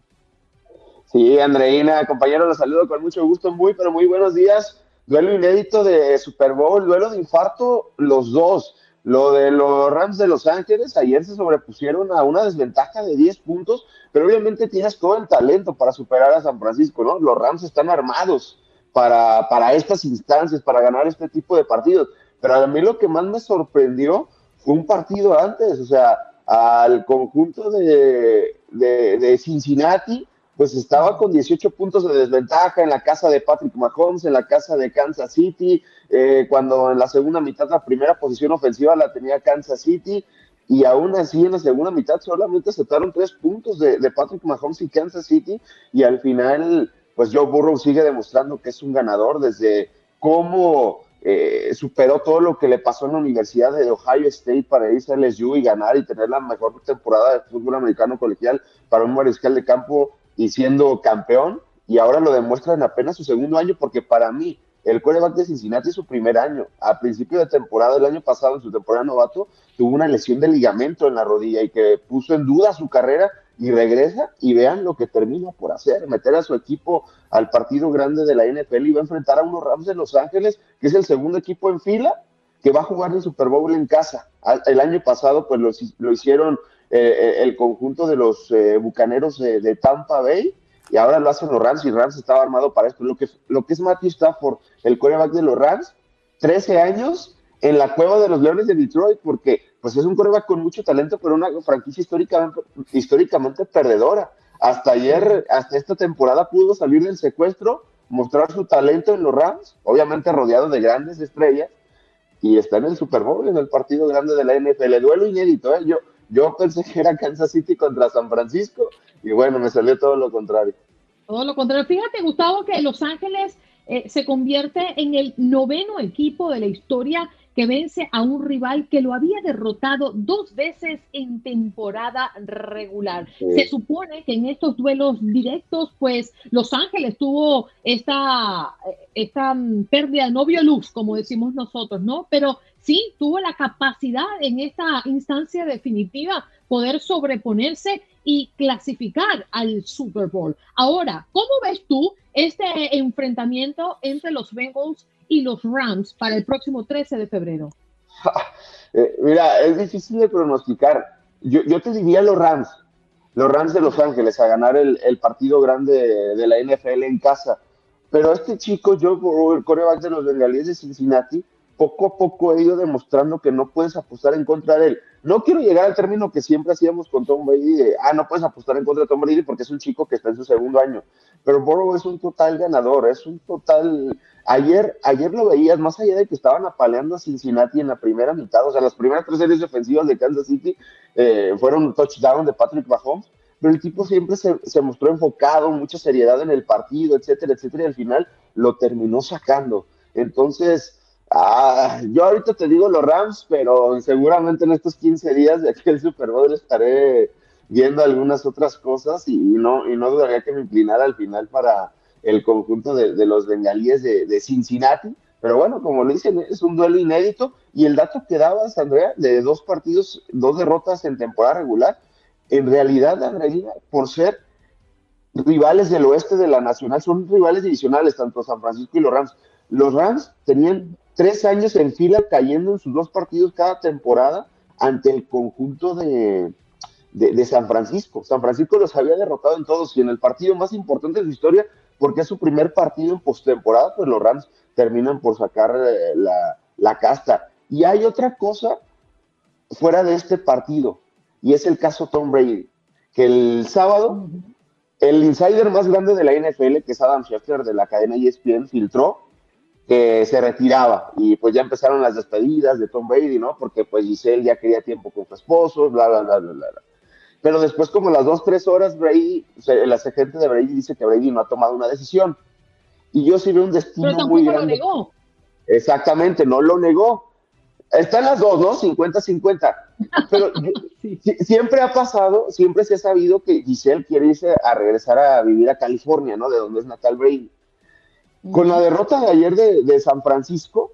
Sí, Andreina, compañero, los saludo con mucho gusto. Muy, pero muy buenos días. Duelo inédito de Super Bowl, duelo de infarto, los dos. Lo de los Rams de Los Ángeles, ayer se sobrepusieron a una desventaja de 10 puntos, pero obviamente tienes todo el talento para superar a San Francisco, ¿no? Los Rams están armados para, para estas instancias, para ganar este tipo de partidos. Pero a mí lo que más me sorprendió fue un partido antes, o sea, al conjunto de, de, Cincinnati, pues estaba con 18 puntos de desventaja en la casa de Patrick Mahomes, en la casa de Kansas City, eh, cuando en la segunda mitad la primera posición ofensiva la tenía Kansas City, y aún así en la segunda mitad solamente aceptaron tres puntos de, de Patrick Mahomes y Kansas City, y al final, pues Joe Burrow sigue demostrando que es un ganador desde cómo eh, superó todo lo que le pasó en la Universidad de Ohio State para irse a LSU y ganar y tener la mejor temporada de fútbol americano colegial para un mariscal de campo y siendo campeón. Y ahora lo demuestra en apenas su segundo año, porque para mí el quarterback de Cincinnati es su primer año. A principio de temporada del año pasado, en su temporada novato, tuvo una lesión de ligamento en la rodilla y que puso en duda su carrera y regresa y vean lo que termina por hacer, meter a su equipo al partido grande de la NFL y va a enfrentar a unos Rams de Los Ángeles, que es el segundo equipo en fila que va a jugar el Super Bowl en casa. El año pasado pues lo, hicieron eh, eh, el conjunto de los eh, Bucaneros de, Tampa Bay y ahora lo hacen los Rams y Rams estaba armado para esto. Lo que, lo que es Matthew Stafford, el quarterback de los Rams, 13 años en la cueva de los Leones de Detroit, porque pues es un coreback con mucho talento, pero una franquicia históricamente, históricamente perdedora. Hasta ayer, hasta esta temporada pudo salir del secuestro, mostrar su talento en los Rams, obviamente rodeado de grandes estrellas, y está en el Super Bowl, en el partido grande de la NFL. Duelo inédito, ¿eh? Yo, yo pensé que era Kansas City contra San Francisco, y bueno, me salió todo lo contrario. Todo lo contrario. Fíjate, Gustavo, que Los Ángeles eh, se convierte en el noveno equipo de la historia que vence a un rival que lo había derrotado dos veces en temporada regular. Se supone que en estos duelos directos, pues Los Ángeles tuvo esta, esta mm, pérdida de novio luz, como decimos nosotros, ¿no? Pero sí tuvo la capacidad en esta instancia definitiva poder sobreponerse y clasificar al Super Bowl. Ahora, ¿cómo ves tú este enfrentamiento entre los Bengals y los Rams para el próximo 13 de febrero? Eh, mira, es difícil de pronosticar. Yo, yo, te diría los Rams, los Rams de Los Ángeles a ganar el, partido grande de, la NFL en casa. Pero este chico, yo, el coreback de los Bengalíes de Cincinnati, poco a poco he ido demostrando que no puedes apostar en contra de él. No quiero llegar al término que siempre hacíamos con Tom Brady de, ah, no puedes apostar en contra de Tom Brady porque es un chico que está en su segundo año. Pero Burrow es un total ganador, es un total... Ayer, ayer lo veías, más allá de que estaban apaleando a Cincinnati en la primera mitad, o sea, las primeras tres series ofensivas de Kansas City eh, fueron touchdown de Patrick Mahomes, pero el tipo siempre se, se mostró enfocado, mucha seriedad en el partido, etcétera, etcétera, y al final lo terminó sacando. Entonces, Ah, yo ahorita te digo los Rams, pero seguramente en estos 15 días de aquí el Super Bowl estaré viendo algunas otras cosas y no, y no dudaría que me inclinara al final para el conjunto de, los bengalíes de, Cincinnati. Pero bueno, como lo dicen, es un duelo inédito. Y el dato que dabas, Andrea, de dos partidos, dos derrotas en temporada regular, en realidad, Andrea, por ser rivales del oeste de la Nacional, son rivales divisionales, tanto San Francisco y los Rams. Los Rams tenían tres años en fila cayendo en sus dos partidos cada temporada ante el conjunto de, de, San Francisco. San Francisco los había derrotado en todos y en el partido más importante de su historia, porque es su primer partido en postemporada, pues los Rams terminan por sacar eh, la, la casta. Y hay otra cosa fuera de este partido, y es el caso Tom Brady, que el sábado el insider más grande de la NFL, que es Adam Schefter de la cadena ESPN, filtró que se retiraba y pues ya empezaron las despedidas de Tom Brady, ¿no? Porque pues Giselle ya quería tiempo con su esposo, bla, bla, bla, bla, bla. Pero después como las dos, tres horas, Brady, el agente de Brady dice que Brady no ha tomado una decisión. Y yo sí veo un destino Pero muy grande. Lo negó. Exactamente, no lo negó. Están las dos, ¿no? 50-50. Pero siempre ha pasado, siempre se ha sabido que Giselle quiere irse a regresar a vivir a California, ¿no? De donde es natal Brady. Con la derrota de ayer de, San Francisco,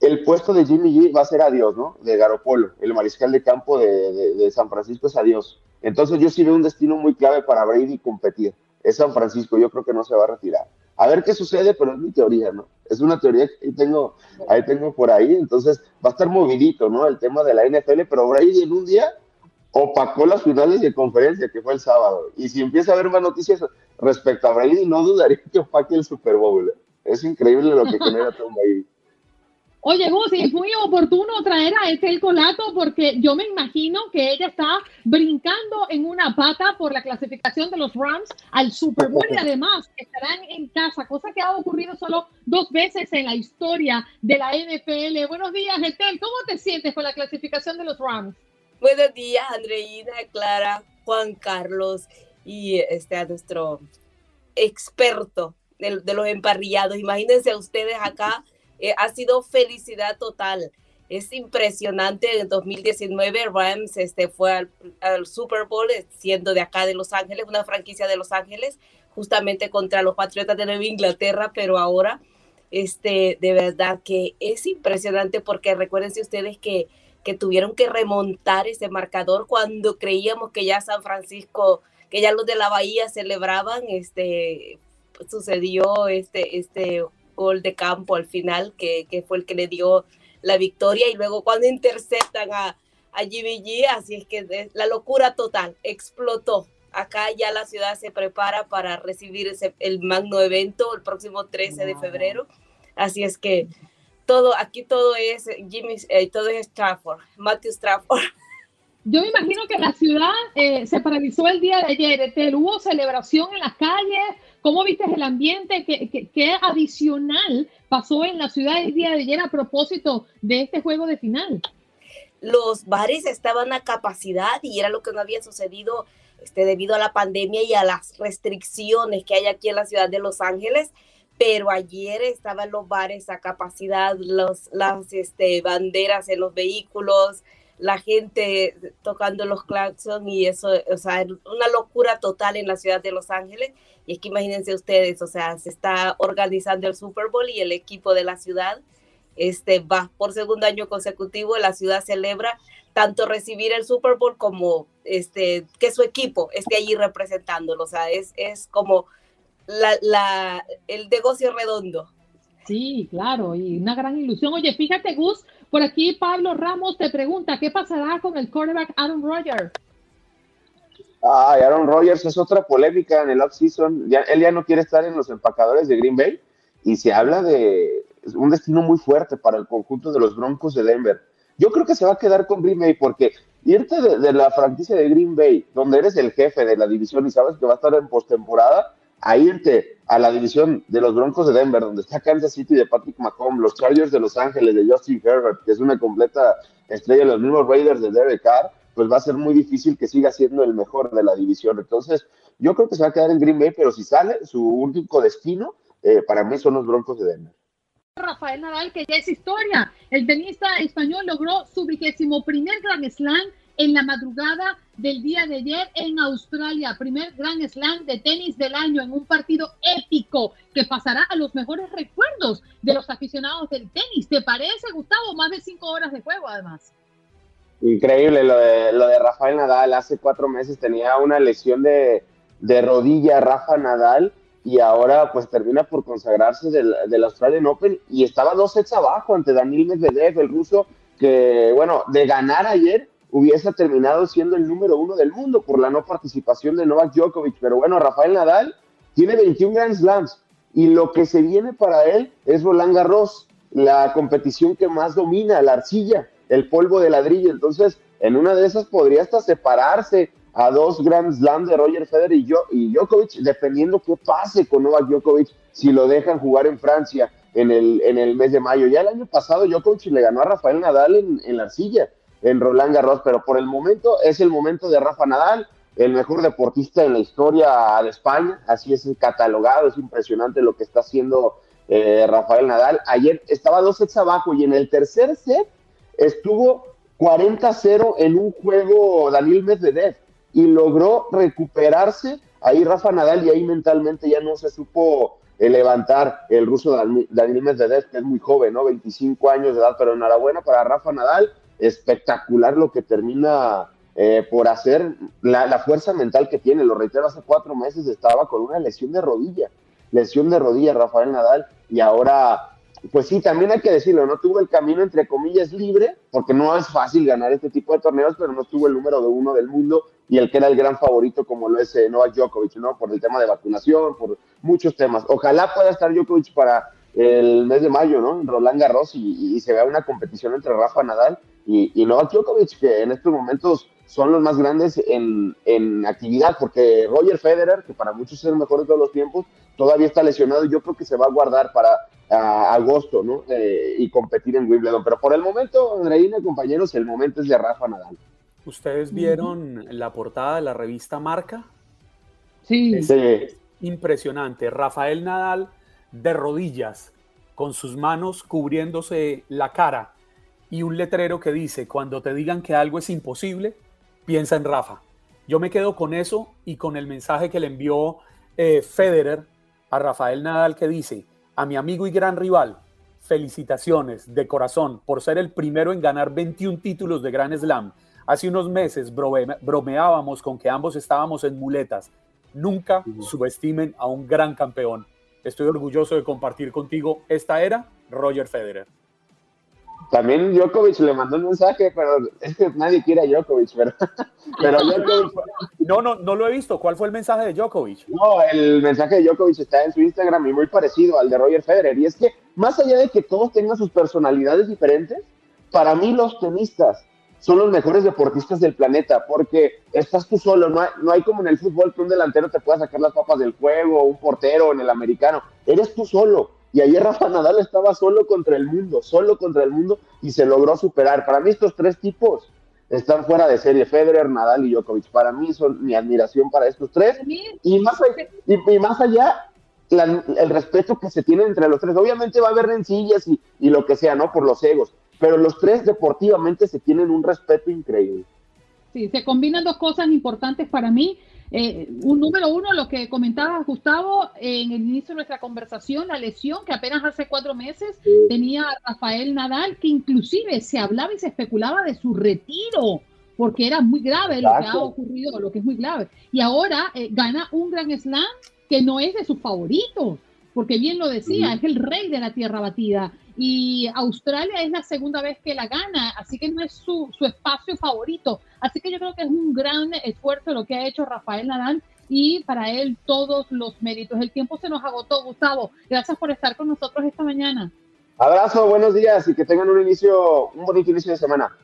el puesto de Jimmy G va a ser adiós, ¿no? De Garopolo, el mariscal de campo de, San Francisco es adiós. Entonces yo sí veo un destino muy clave para Brady competir. Es San Francisco, yo creo que no se va a retirar. A ver qué sucede, pero es mi teoría, ¿no? Es una teoría que tengo, ahí tengo por ahí, entonces va a estar movidito, ¿no? El tema de la NFL, pero Brady en un día opacó las finales de conferencia, que fue el sábado. Y si empieza a haber más noticias respecto a Brady, no dudaría que opaque el Super Bowl. ¿eh? Es increíble lo que genera Tom Brady. Oye, Gus, es muy oportuno traer a Estel Colato porque yo me imagino que ella está brincando en una pata por la clasificación de los Rams al Super Bowl y además estarán en casa, cosa que ha ocurrido solo dos veces en la historia de la NFL. Buenos días, Estel, ¿cómo te sientes con la clasificación de los Rams? Buenos días, Andreina, Clara, Juan Carlos y este, a nuestro experto de, los emparrillados. Imagínense ustedes acá eh, ha sido felicidad total. Es impresionante. En 2019 Rams este, fue al, Super Bowl eh, siendo de acá de Los Ángeles, una franquicia de Los Ángeles, justamente contra los Patriotas de Nueva Inglaterra, pero ahora este, de verdad que es impresionante porque recuérdense ustedes que, que tuvieron que remontar ese marcador cuando creíamos que ya San Francisco, que ya los de la Bahía celebraban, este, sucedió este, este gol de campo al final, que, que, fue el que le dio la victoria, y luego cuando interceptan a, a GBG, así es que la locura total, explotó. Acá ya la ciudad se prepara para recibir ese, el magno evento el próximo 13 de febrero, así es que todo, aquí todo es Jimmy, eh, todo es Strafford, Matthew Strafford. Yo me imagino que la ciudad eh, se paralizó el día de ayer. Hubo celebración en las calles, ¿Cómo viste el ambiente? ¿Qué, adicional pasó en la ciudad el día de ayer a propósito de este juego de final? Los bares estaban a capacidad y era lo que no había sucedido este, debido a la pandemia y a las restricciones que hay aquí en la ciudad de Los Ángeles. Pero ayer estaban los bares a capacidad, los, las este, banderas en los vehículos, la gente tocando los claxons y eso, o sea, una locura total en la ciudad de Los Ángeles. Y es que imagínense ustedes, o sea, se está organizando el Super Bowl y el equipo de la ciudad este, va por segundo año consecutivo, la ciudad celebra tanto recibir el Super Bowl como este, que su equipo esté allí representándolo. O sea, es, es como la, el negocio redondo. Sí, claro, y una gran ilusión. Oye, fíjate, Gus, por aquí Pablo Ramos te pregunta, ¿qué pasará con el quarterback Aaron Rodgers? Ay, Aaron Rodgers es otra polémica en el offseason. Él ya no quiere estar en los empacadores de Green Bay y se habla de un destino muy fuerte para el conjunto de los Broncos de Denver. Yo creo que se va a quedar con Green Bay porque irte de, la franquicia de Green Bay, donde eres el jefe de la división y sabes que va a estar en postemporada, a irte a la división de los Broncos de Denver, donde está Kansas City de Patrick Mahomes, los Chargers de Los Ángeles de Justin Herbert, que es una completa estrella, los mismos Raiders de Derek Carr, pues va a ser muy difícil que siga siendo el mejor de la división. Entonces, yo creo que se va a quedar en Green Bay, pero si sale, su único destino eh, para mí son los Broncos de Denver. Rafael Nadal, que ya es historia. El tenista español logró su vigésimo primer Grand Slam en la madrugada del día de ayer en Australia. Primer Grand Slam de tenis del año en un partido épico que pasará a los mejores recuerdos de los aficionados del tenis. ¿Te parece, Gustavo? Más de cinco horas de juego, además. Increíble lo de, lo de Rafael Nadal. Hace cuatro meses tenía una lesión de, de rodilla Rafa Nadal y ahora pues termina por consagrarse del, del, Australian Open y estaba dos sets abajo ante Daniel Medvedev, el ruso, que bueno, de ganar ayer hubiese terminado siendo el número uno del mundo por la no participación de Novak Djokovic. Pero bueno, Rafael Nadal tiene 21 Grand Slams y lo que se viene para él es Roland Garros, la competición que más domina, la arcilla el polvo de ladrillo. Entonces, en una de esas podría hasta separarse a dos Grand Slam de Roger Federer y, y Djokovic, dependiendo qué pase con Novak Djokovic si lo dejan jugar en Francia en el, en el mes de mayo. Ya el año pasado Djokovic le ganó a Rafael Nadal en, en la arcilla, en Roland Garros, pero por el momento es el momento de Rafa Nadal, el mejor deportista en la historia de España, así es catalogado, es impresionante lo que está haciendo eh, Rafael Nadal. Ayer estaba dos sets abajo y en el tercer set estuvo 40-0 en un juego Daniel Medvedev y logró recuperarse ahí Rafa Nadal y ahí mentalmente ya no se supo eh, levantar el ruso Daniel Medvedev, que es muy joven, ¿no? 25 años de edad, pero enhorabuena para Rafa Nadal, espectacular lo que termina eh, por hacer, la, fuerza mental que tiene, lo reitero, hace cuatro meses estaba con una lesión de rodilla, lesión de rodilla Rafael Nadal, y ahora pues sí, también hay que decirlo, no tuvo el camino entre comillas libre, porque no es fácil ganar este tipo de torneos, pero no tuvo el número de uno del mundo y el que era el gran favorito como lo es eh, Novak Djokovic, ¿no? Por el tema de vacunación, por muchos temas. Ojalá pueda estar Djokovic para el mes de mayo, ¿no? Roland Garros y, se vea una competición entre Rafa Nadal y, y Novak Djokovic, que en estos momentos son los más grandes en, en, actividad, porque Roger Federer, que para muchos es el mejor de todos los tiempos, todavía está lesionado y yo creo que se va a guardar para agosto, ¿no? Eh, y competir en Wimbledon. Pero por el momento, Andreina, compañeros, el momento es de Rafa Nadal. ¿Ustedes vieron la portada de la revista Marca? Sí. sí. impresionante. Rafael Nadal de rodillas, con sus manos cubriéndose la cara y un letrero que dice, cuando te digan que algo es imposible, piensa en Rafa. Yo me quedo con eso y con el mensaje que le envió eh, Federer a Rafael Nadal que dice, a mi amigo y gran rival, felicitaciones de corazón por ser el primero en ganar 21 títulos de Grand Slam. Hace unos meses bromeábamos con que ambos estábamos en muletas. Nunca subestimen a un gran campeón. Estoy orgulloso de compartir contigo esta era, Roger Federer. También Djokovic le mandó un mensaje, pero es que nadie quiere a Djokovic, pero, pero Djokovic... No, no, no lo he visto. ¿Cuál fue el mensaje de Djokovic? No, el mensaje de Djokovic está en su Instagram y muy parecido al de Roger Federer. Y es que, más allá de que todos tengan sus personalidades diferentes, para mí los tenistas son los mejores deportistas del planeta, porque estás tú solo, no hay, no hay como en el fútbol que un delantero te pueda sacar las papas del juego, un portero en el americano, eres tú solo y ayer Rafa Nadal estaba solo contra el mundo, solo contra el mundo y se logró superar. Para mí estos tres tipos están fuera de serie, Federer, Nadal y Djokovic. Para mí son mi admiración para estos tres. Y más allá, y, más allá el respeto que se tiene entre los tres. Obviamente va a haber rencillas y, y lo que sea, ¿no? Por los egos. Pero los tres deportivamente se tienen un respeto increíble. Sí, se combinan dos cosas importantes para mí. Eh, un número uno, lo que comentaba Gustavo en el inicio de nuestra conversación, la lesión que apenas hace cuatro meses tenía Rafael Nadal, que inclusive se hablaba y se especulaba de su retiro, porque era muy grave lo que ha ocurrido, lo que es muy grave. Y ahora eh, gana un gran slam que no es de sus favoritos, porque bien lo decía, es el rey de la tierra batida y Australia es la segunda vez que la gana, así que no es su, espacio favorito. Así que yo creo que es un gran esfuerzo lo que ha hecho Rafael Nadal y para él todos los méritos. El tiempo se nos agotó, Gustavo. Gracias por estar con nosotros esta mañana. Abrazo, buenos días y que tengan un inicio, un bonito inicio de semana.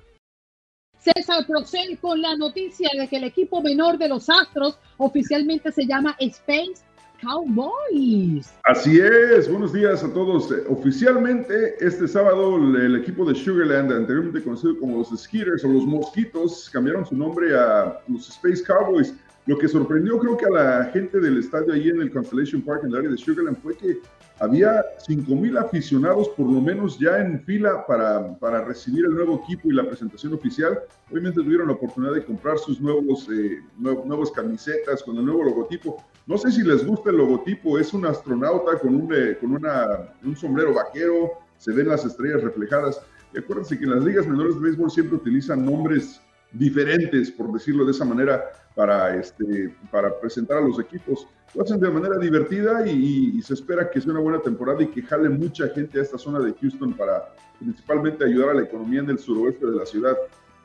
César Procel con la noticia de que el equipo menor de los Astros oficialmente se llama Space Cowboys. Así es, buenos días a todos. Eh, oficialmente, este sábado, el equipo de Sugarland, anteriormente conocido como los Skitters o los Mosquitos, cambiaron su nombre a los Space Cowboys. Lo que sorprendió, creo que a la gente del estadio ahí en el Constellation Park, en el área de Sugarland, fue que había 5.000 aficionados por lo menos ya en fila para, para, recibir el nuevo equipo y la presentación oficial. Obviamente tuvieron la oportunidad de comprar sus nuevos, eh, nuevos camisetas con el nuevo logotipo. No sé si les gusta el logotipo, es un astronauta con un, eh, con una, un sombrero vaquero, se ven las estrellas reflejadas. Y acuérdense que en las ligas menores de béisbol siempre utilizan nombres diferentes, por decirlo de esa manera, para, este, para presentar a los equipos. Lo hacen de manera divertida y, se espera que sea una buena temporada y que jale mucha gente a esta zona de Houston para principalmente ayudar a la economía en el suroeste de la ciudad.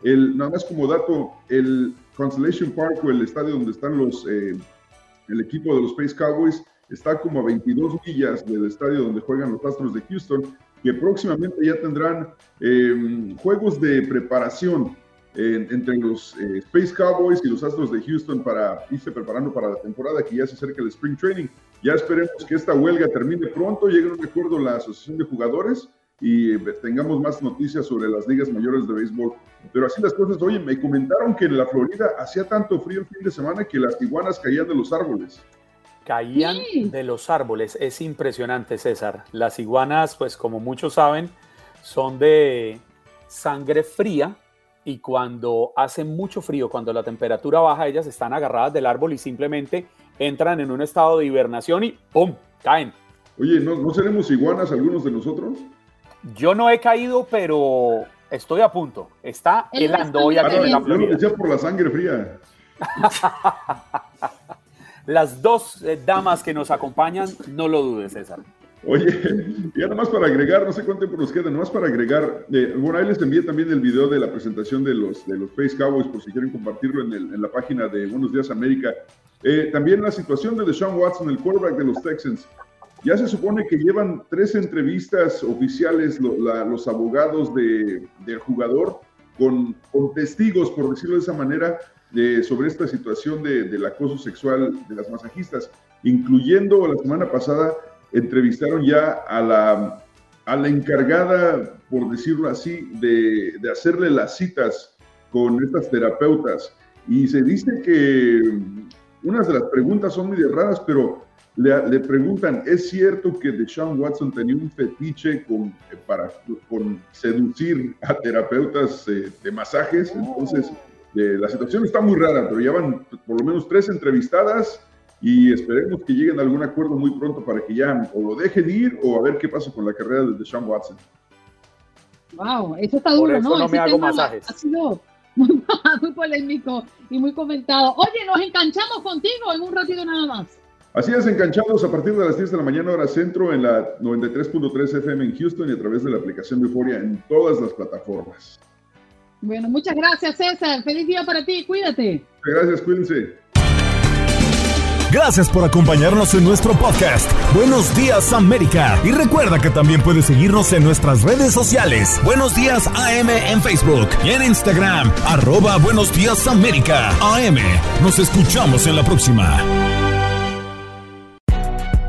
El, nada más como dato, el Constellation Park o el estadio donde están los, eh, el equipo de los Space Cowboys está como a 22 millas del estadio donde juegan los Astros de Houston, que próximamente ya tendrán eh, juegos de preparación entre los eh, Space Cowboys y los Astros de Houston para irse preparando para la temporada que ya se acerca el Spring Training. Ya esperemos que esta huelga termine pronto, llegue a un acuerdo la Asociación de Jugadores y eh, tengamos más noticias sobre las ligas mayores de béisbol. Pero así las cosas, oye, me comentaron que en la Florida hacía tanto frío el fin de semana que las iguanas caían de los árboles. Caían de los árboles, es impresionante César. Las iguanas, pues como muchos saben, son de sangre fría y cuando hace mucho frío, cuando la temperatura baja, ellas están agarradas del árbol y simplemente entran en un estado de hibernación y ¡pum! caen. Oye, ¿no, seremos iguanas algunos de nosotros? Yo no he caído, pero estoy a punto. Está helando hoy aquí en la Yo lo decía por la sangre fría. Las dos eh, damas que nos acompañan, no lo dudes, César. Oye, y nada más para agregar, no sé cuánto tiempo nos queda, nada más para agregar, eh, bueno, ahí les envié también el video de la presentación de los, de los Face Cowboys, por si quieren compartirlo en, el, en la página de Buenos Días América. Eh, también la situación de Deshaun Watson, el quarterback de los Texans. Ya se supone que llevan tres entrevistas oficiales los abogados del jugador con, testigos, por decirlo de esa manera, sobre esta situación del acoso sexual de las masajistas, incluyendo la semana pasada entrevistaron ya a la, a la encargada, por decirlo así, de, de hacerle las citas con estas terapeutas. Y se dice que unas de las preguntas son muy raras, pero le, preguntan, ¿es cierto que Deshaun Watson tenía un fetiche con, eh, para con seducir a terapeutas eh, de masajes? Entonces, eh, la situación está muy rara, pero ya van por lo menos tres entrevistadas y esperemos que lleguen a algún acuerdo muy pronto para que ya o lo dejen ir o a ver qué pasa con la carrera de Deshaun Watson. Wow, eso está duro, ¿no? no me hago masajes. Ha sido muy, muy polémico y muy comentado. Oye, nos enganchamos contigo en un ratito nada más. Así es, enganchados a partir de las 10 de la mañana hora centro en la 93.3 FM en Houston y a través de la aplicación de Euforia en todas las plataformas. Bueno, muchas gracias César. Feliz día para ti. Cuídate. Gracias, cuídense. Gracias por acompañarnos en nuestro podcast. Buenos días América. Y recuerda que también puedes seguirnos en nuestras redes sociales. Buenos días AM en Facebook y en Instagram. Arroba Buenos días América. AM. Nos escuchamos en la próxima.